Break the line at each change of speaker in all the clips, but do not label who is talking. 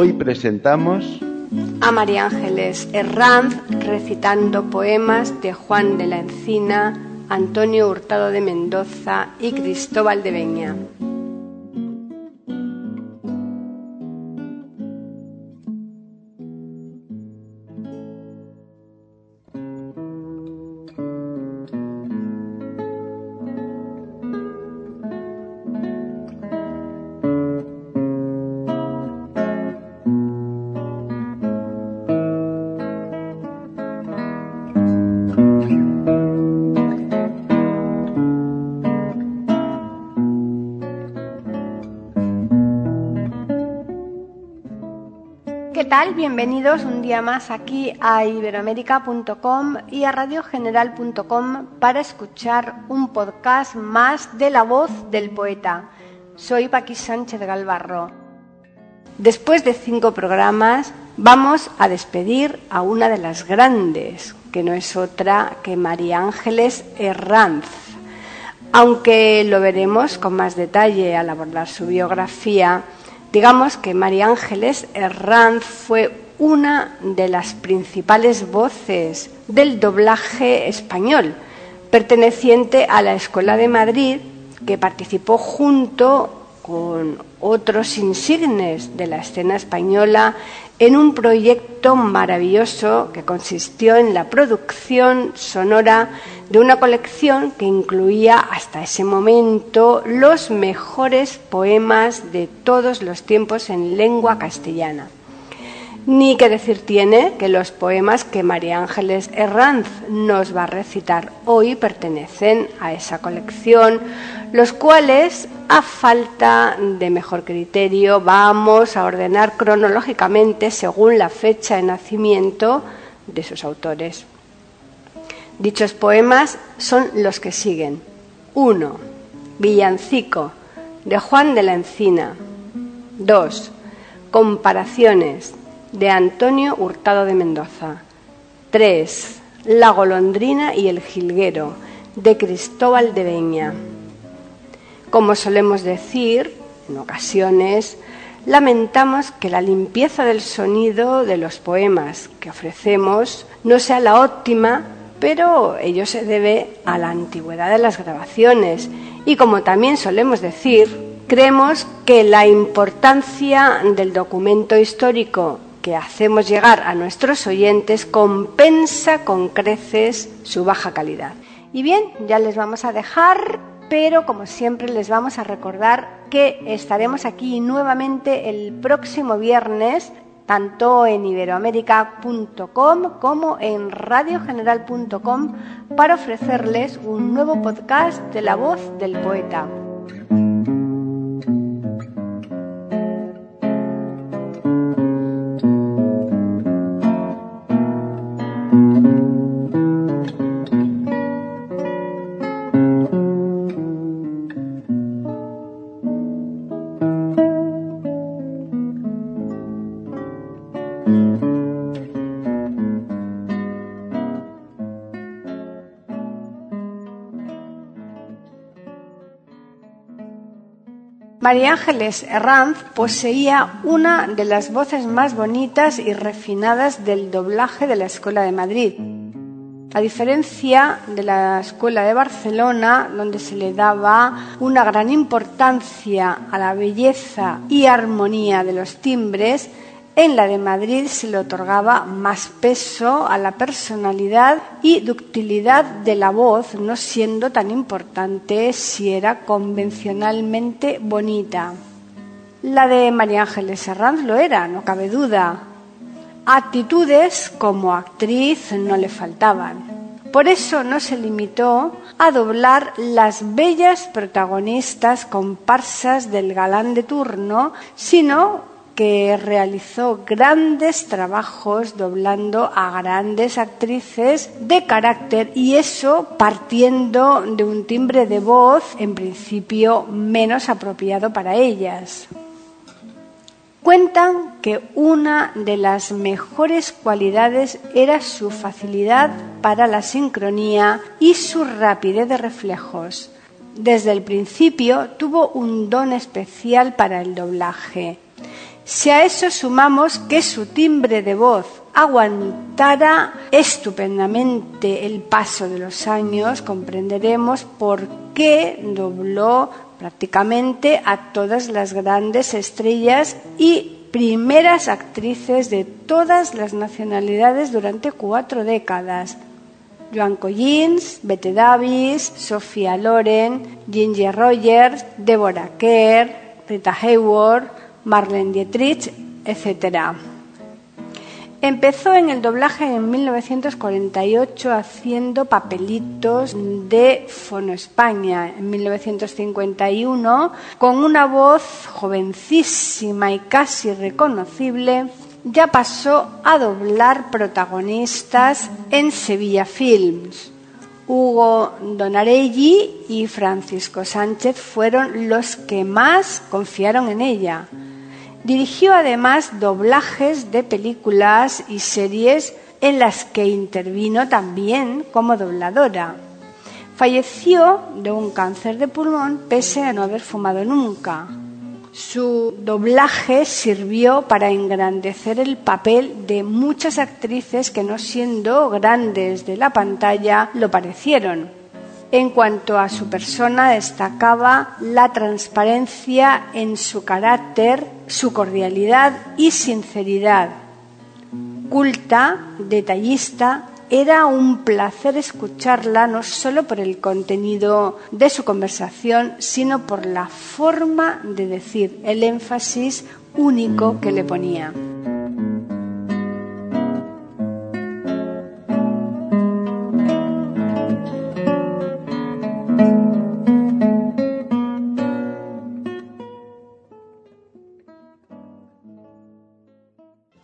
Hoy presentamos
a María Ángeles Herranz recitando poemas de Juan de la Encina, Antonio Hurtado de Mendoza y Cristóbal de Beña. Tal? Bienvenidos un día más aquí a iberoamérica.com y a radiogeneral.com para escuchar un podcast más de la voz del poeta. Soy Paqui Sánchez Galvarro. Después de cinco programas vamos a despedir a una de las grandes, que no es otra que María Ángeles Herranz. Aunque lo veremos con más detalle al abordar su biografía, Digamos que María Ángeles Herranz fue una de las principales voces del doblaje español, perteneciente a la Escuela de Madrid, que participó junto con otros insignes de la escena española en un proyecto maravilloso que consistió en la producción sonora de una colección que incluía hasta ese momento los mejores poemas de todos los tiempos en lengua castellana. Ni que decir tiene que los poemas que María Ángeles Herranz nos va a recitar hoy pertenecen a esa colección, los cuales, a falta de mejor criterio, vamos a ordenar cronológicamente según la fecha de nacimiento de sus autores. Dichos poemas son los que siguen. 1. Villancico, de Juan de la Encina. 2. Comparaciones, de Antonio Hurtado de Mendoza. 3. La golondrina y el jilguero, de Cristóbal de Beña. Como solemos decir, en ocasiones, lamentamos que la limpieza del sonido de los poemas que ofrecemos no sea la óptima, pero ello se debe a la antigüedad de las grabaciones y como también solemos decir, creemos que la importancia del documento histórico que hacemos llegar a nuestros oyentes compensa con creces su baja calidad. Y bien, ya les vamos a dejar, pero como siempre les vamos a recordar que estaremos aquí nuevamente el próximo viernes, tanto en iberoamérica.com como en radiogeneral.com, para ofrecerles un nuevo podcast de la voz del poeta. María Ángeles Herranz poseía una de las voces más bonitas y refinadas del doblaje de la Escuela de Madrid. A diferencia de la Escuela de Barcelona, donde se le daba una gran importancia a la belleza y armonía de los timbres, en la de Madrid se le otorgaba más peso a la personalidad y ductilidad de la voz, no siendo tan importante si era convencionalmente bonita. La de María Ángeles Herranz lo era, no cabe duda. Actitudes como actriz no le faltaban. Por eso no se limitó a doblar las bellas protagonistas comparsas del galán de turno, sino que realizó grandes trabajos doblando a grandes actrices de carácter y eso partiendo de un timbre de voz en principio menos apropiado para ellas. Cuentan que una de las mejores cualidades era su facilidad para la sincronía y su rapidez de reflejos. Desde el principio tuvo un don especial para el doblaje. Si a eso sumamos que su timbre de voz aguantara estupendamente el paso de los años, comprenderemos por qué dobló prácticamente a todas las grandes estrellas y primeras actrices de todas las nacionalidades durante cuatro décadas. Joan Collins, Bette Davis, Sofía Loren, Ginger Rogers, Deborah Kerr, Rita Hayward, Marlene Dietrich, etc. Empezó en el doblaje en 1948 haciendo papelitos de Fono España. En 1951, con una voz jovencísima y casi reconocible, ya pasó a doblar protagonistas en Sevilla Films. Hugo Donarelli y Francisco Sánchez fueron los que más confiaron en ella. Dirigió además doblajes de películas y series en las que intervino también como dobladora. Falleció de un cáncer de pulmón pese a no haber fumado nunca. Su doblaje sirvió para engrandecer el papel de muchas actrices que no siendo grandes de la pantalla lo parecieron. En cuanto a su persona, destacaba la transparencia en su carácter, su cordialidad y sinceridad. Culta, detallista, era un placer escucharla no solo por el contenido de su conversación, sino por la forma de decir, el énfasis único que le ponía.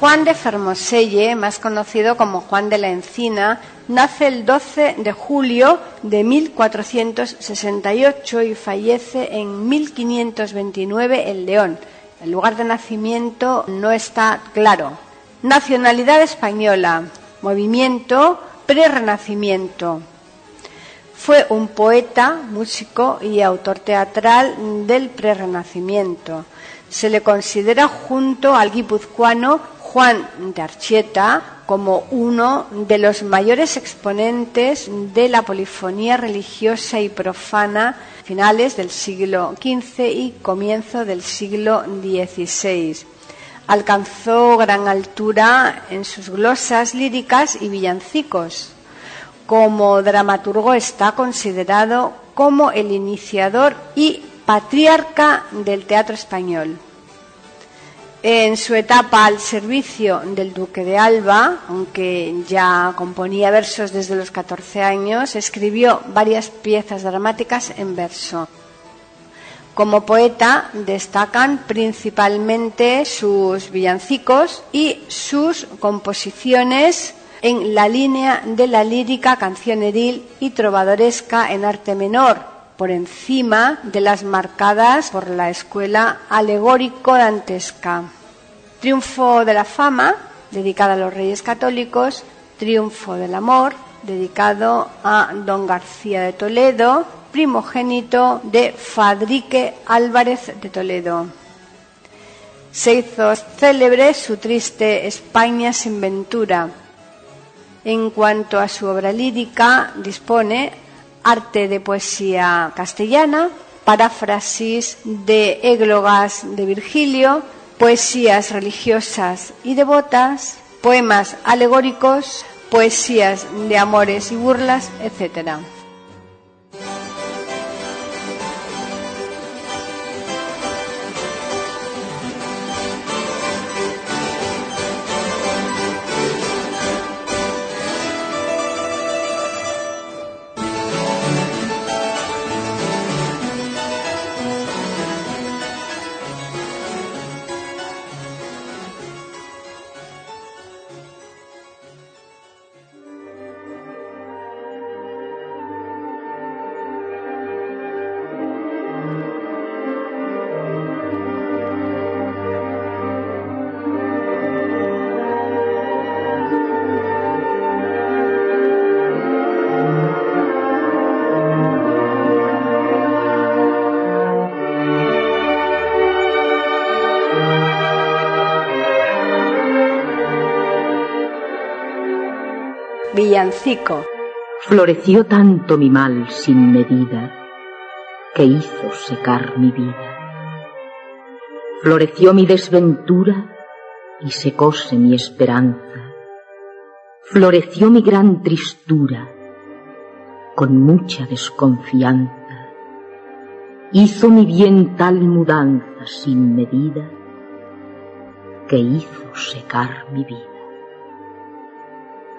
Juan de Fermoselle, más conocido como Juan de la Encina, nace el 12 de julio de 1468 y fallece en 1529 en León. El lugar de nacimiento no está claro. Nacionalidad española, movimiento pre-renacimiento. Fue un poeta, músico y autor teatral del pre-renacimiento. Se le considera junto al guipuzcoano Juan de Archieta como uno de los mayores exponentes de la polifonía religiosa y profana finales del siglo XV y comienzo del siglo XVI. Alcanzó gran altura en sus glosas líricas y villancicos. Como dramaturgo está considerado como el iniciador y patriarca del teatro español. En su etapa al servicio del duque de Alba, aunque ya componía versos desde los 14 años, escribió varias piezas dramáticas en verso. Como poeta destacan principalmente sus villancicos y sus composiciones en la línea de la lírica cancioneril y trovadoresca en arte menor, por encima de las marcadas por la escuela alegórico-dantesca. Triunfo de la fama, dedicada a los reyes católicos, Triunfo del amor, dedicado a don García de Toledo, primogénito de Fadrique Álvarez de Toledo. Se hizo célebre su triste España sin ventura. En cuanto a su obra lírica, dispone arte de poesía castellana, paráfrasis de églogas de Virgilio, poesías religiosas y devotas, poemas alegóricos, poesías de amores y burlas, etc. Villancico.
Floreció tanto mi mal sin medida que hizo secar mi vida. Floreció mi desventura y secóse mi esperanza. Floreció mi gran tristura con mucha desconfianza. Hizo mi bien tal mudanza sin medida que hizo secar mi vida.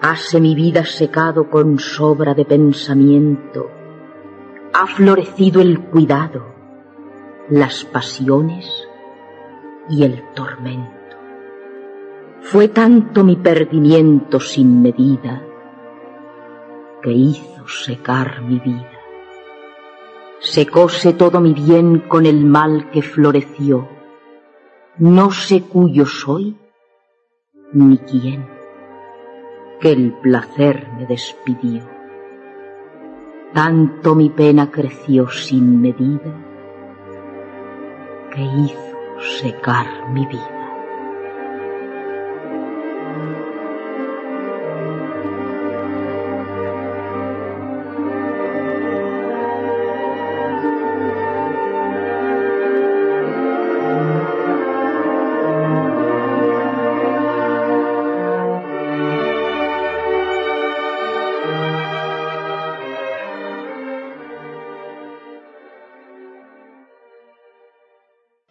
Hase mi vida secado con sobra de pensamiento, ha florecido el cuidado, las pasiones y el tormento. Fue tanto mi perdimiento sin medida que hizo secar mi vida. Secóse todo mi bien con el mal que floreció, no sé cuyo soy ni quién que el placer me despidió. Tanto mi pena creció sin medida que hizo secar mi vida.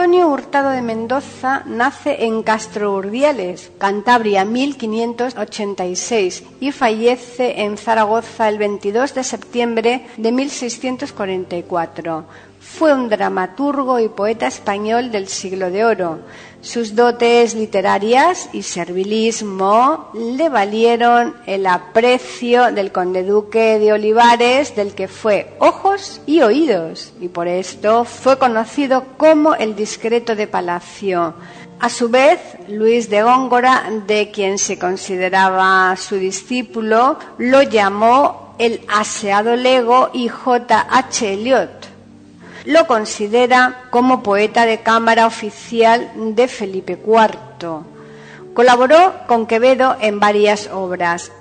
Antonio Hurtado de Mendoza nace en Castro Urdiales, Cantabria, 1586 y fallece en Zaragoza el 22 de septiembre de 1644. Fue un dramaturgo y poeta español del siglo de oro. Sus dotes literarias y servilismo le valieron el aprecio del conde duque de Olivares, del que fue ojos y oídos, y por esto fue conocido como el discreto de palacio. A su vez, Luis de Góngora, de quien se consideraba su discípulo, lo llamó el aseado lego y J. H. Eliot lo considera como poeta de cámara oficial de Felipe IV. Colaboró con Quevedo en varias obras.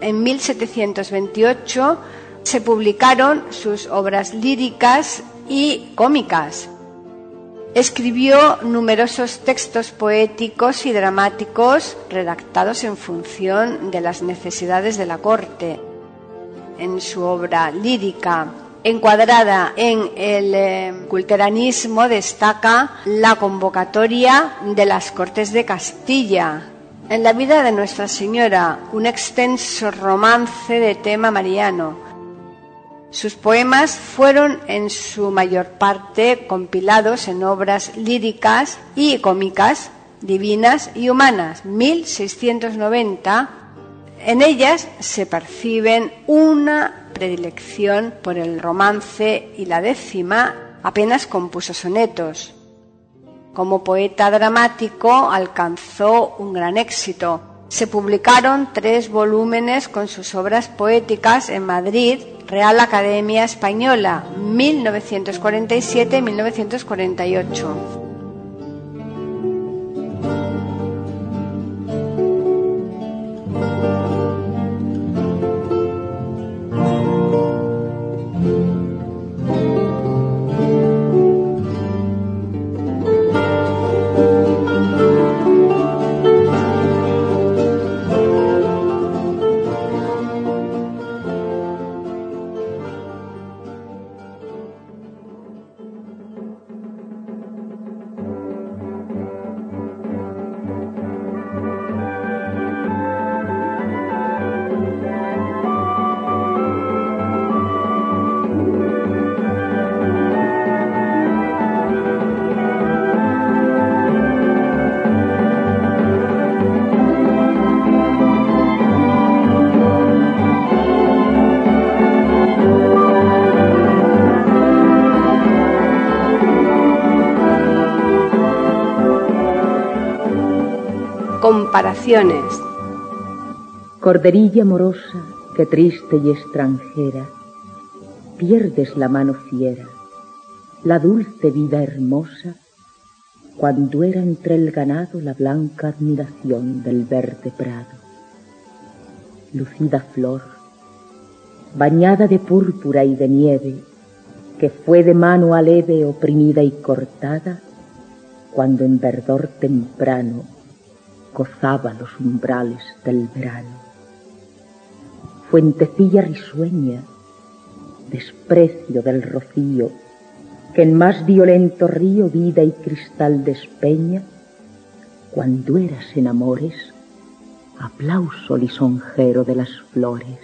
En 1728 se publicaron sus obras líricas y cómicas. Escribió numerosos textos poéticos y dramáticos redactados en función de las necesidades de la corte. En su obra lírica Encuadrada en el eh, culteranismo destaca la convocatoria de las Cortes de Castilla. En la vida de Nuestra Señora, un extenso romance de tema mariano. Sus poemas fueron en su mayor parte compilados en obras líricas y cómicas, divinas y humanas, 1690. En ellas se perciben una predilección por el romance y la décima apenas compuso sonetos. Como poeta dramático alcanzó un gran éxito. Se publicaron tres volúmenes con sus obras poéticas en Madrid, Real Academia Española, 1947-1948. Comparaciones.
Corderilla morosa, que triste y extranjera, pierdes la mano fiera, la dulce vida hermosa, cuando era entre el ganado la blanca admiración del verde prado. Lucida flor, bañada de púrpura y de nieve, que fue de mano aleve oprimida y cortada, cuando en verdor temprano gozaba los umbrales del verano. Fuentecilla risueña, desprecio del rocío, que en más violento río vida y cristal despeña, cuando eras en amores, aplauso lisonjero de las flores.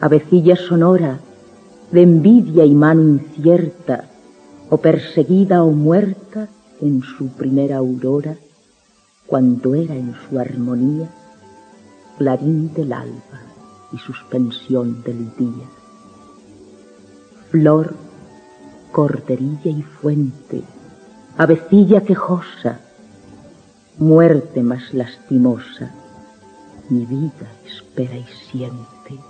Avecilla sonora, de envidia y mano incierta, o perseguida o muerta en su primera aurora, cuando era en su armonía clarín del alba y suspensión del día. Flor, corderilla y fuente, avecilla quejosa, muerte más lastimosa, mi vida espera y siente,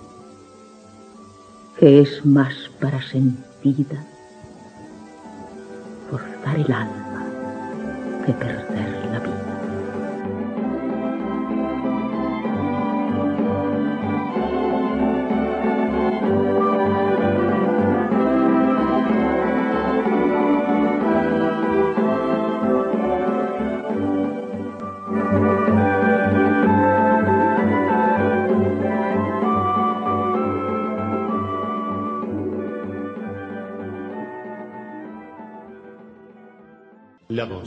que es más para sentida forzar el alma que perder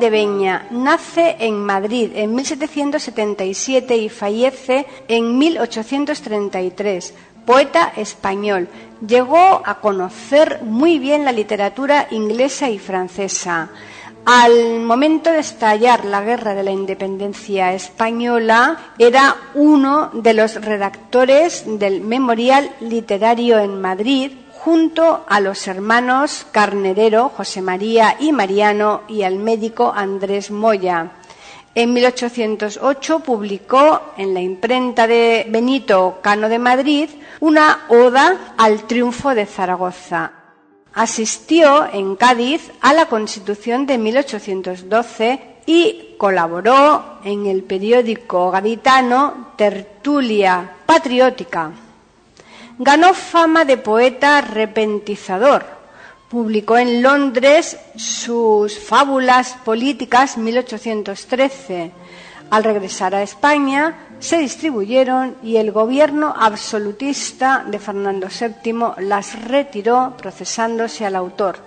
de Beña nace en Madrid en 1777 y fallece en 1833. Poeta español. Llegó a conocer muy bien la literatura inglesa y francesa. Al momento de estallar la guerra de la independencia española, era uno de los redactores del Memorial Literario en Madrid, junto a los hermanos Carnerero, José María y Mariano, y al médico Andrés Moya. En 1808 publicó en la imprenta de Benito Cano de Madrid una oda al triunfo de Zaragoza. Asistió en Cádiz a la Constitución de 1812 y colaboró en el periódico gaditano Tertulia Patriótica. Ganó fama de poeta repentizador. Publicó en Londres sus fábulas políticas 1813. Al regresar a España, se distribuyeron y el gobierno absolutista de Fernando VII las retiró procesándose al autor.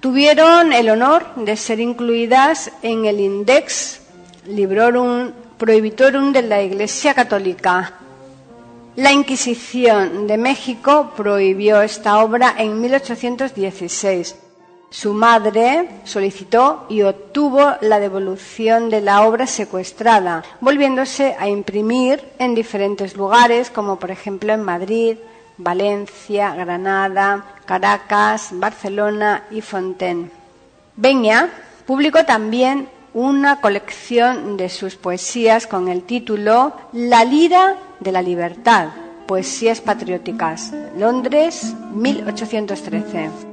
Tuvieron el honor de ser incluidas en el Index Librorum Prohibitorum de la Iglesia Católica. La Inquisición de México prohibió esta obra en 1816. Su madre solicitó y obtuvo la devolución de la obra secuestrada, volviéndose a imprimir en diferentes lugares, como por ejemplo en Madrid, Valencia, Granada, Caracas, Barcelona y Fontaine. Beña publicó también una colección de sus poesías con el título La lira de la libertad, poesías patrióticas, Londres, 1813.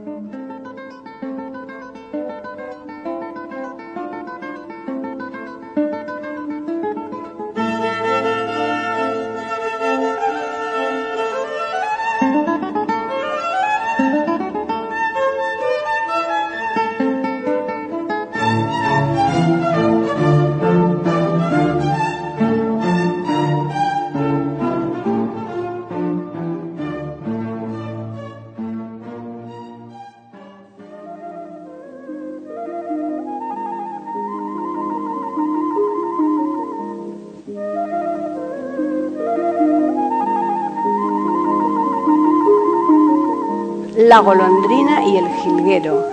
Golondrina y el jilguero.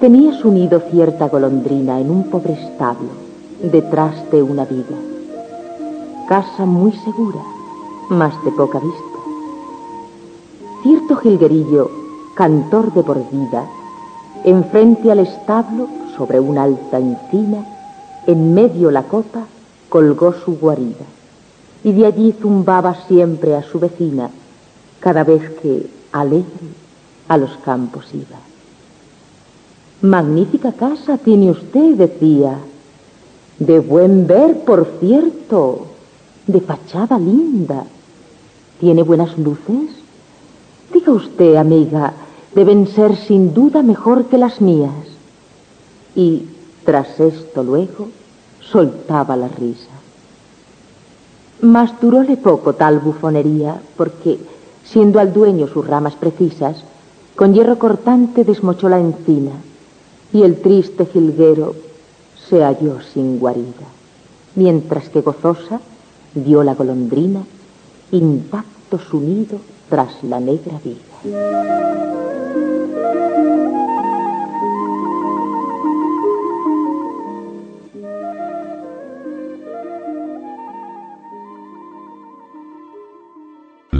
Tenías unido cierta golondrina en un pobre establo, detrás de una vida. Casa muy segura, mas de poca vista. Cierto jilguerillo, cantor de por vida, enfrente al establo, sobre una alta encina, en medio la copa, colgó su guarida, y de allí zumbaba siempre a su vecina, cada vez que alegre a los campos iba. Magnífica casa tiene usted, decía. De buen ver, por cierto. De fachada linda. ¿Tiene buenas luces? Diga usted, amiga, deben ser sin duda mejor que las mías. Y tras esto luego soltaba la risa. Mas duróle poco tal bufonería, porque siendo al dueño sus ramas precisas, con hierro cortante desmochó la encina, y el triste jilguero se halló sin guarida, mientras que gozosa dio la golondrina intacto su nido tras la negra vida.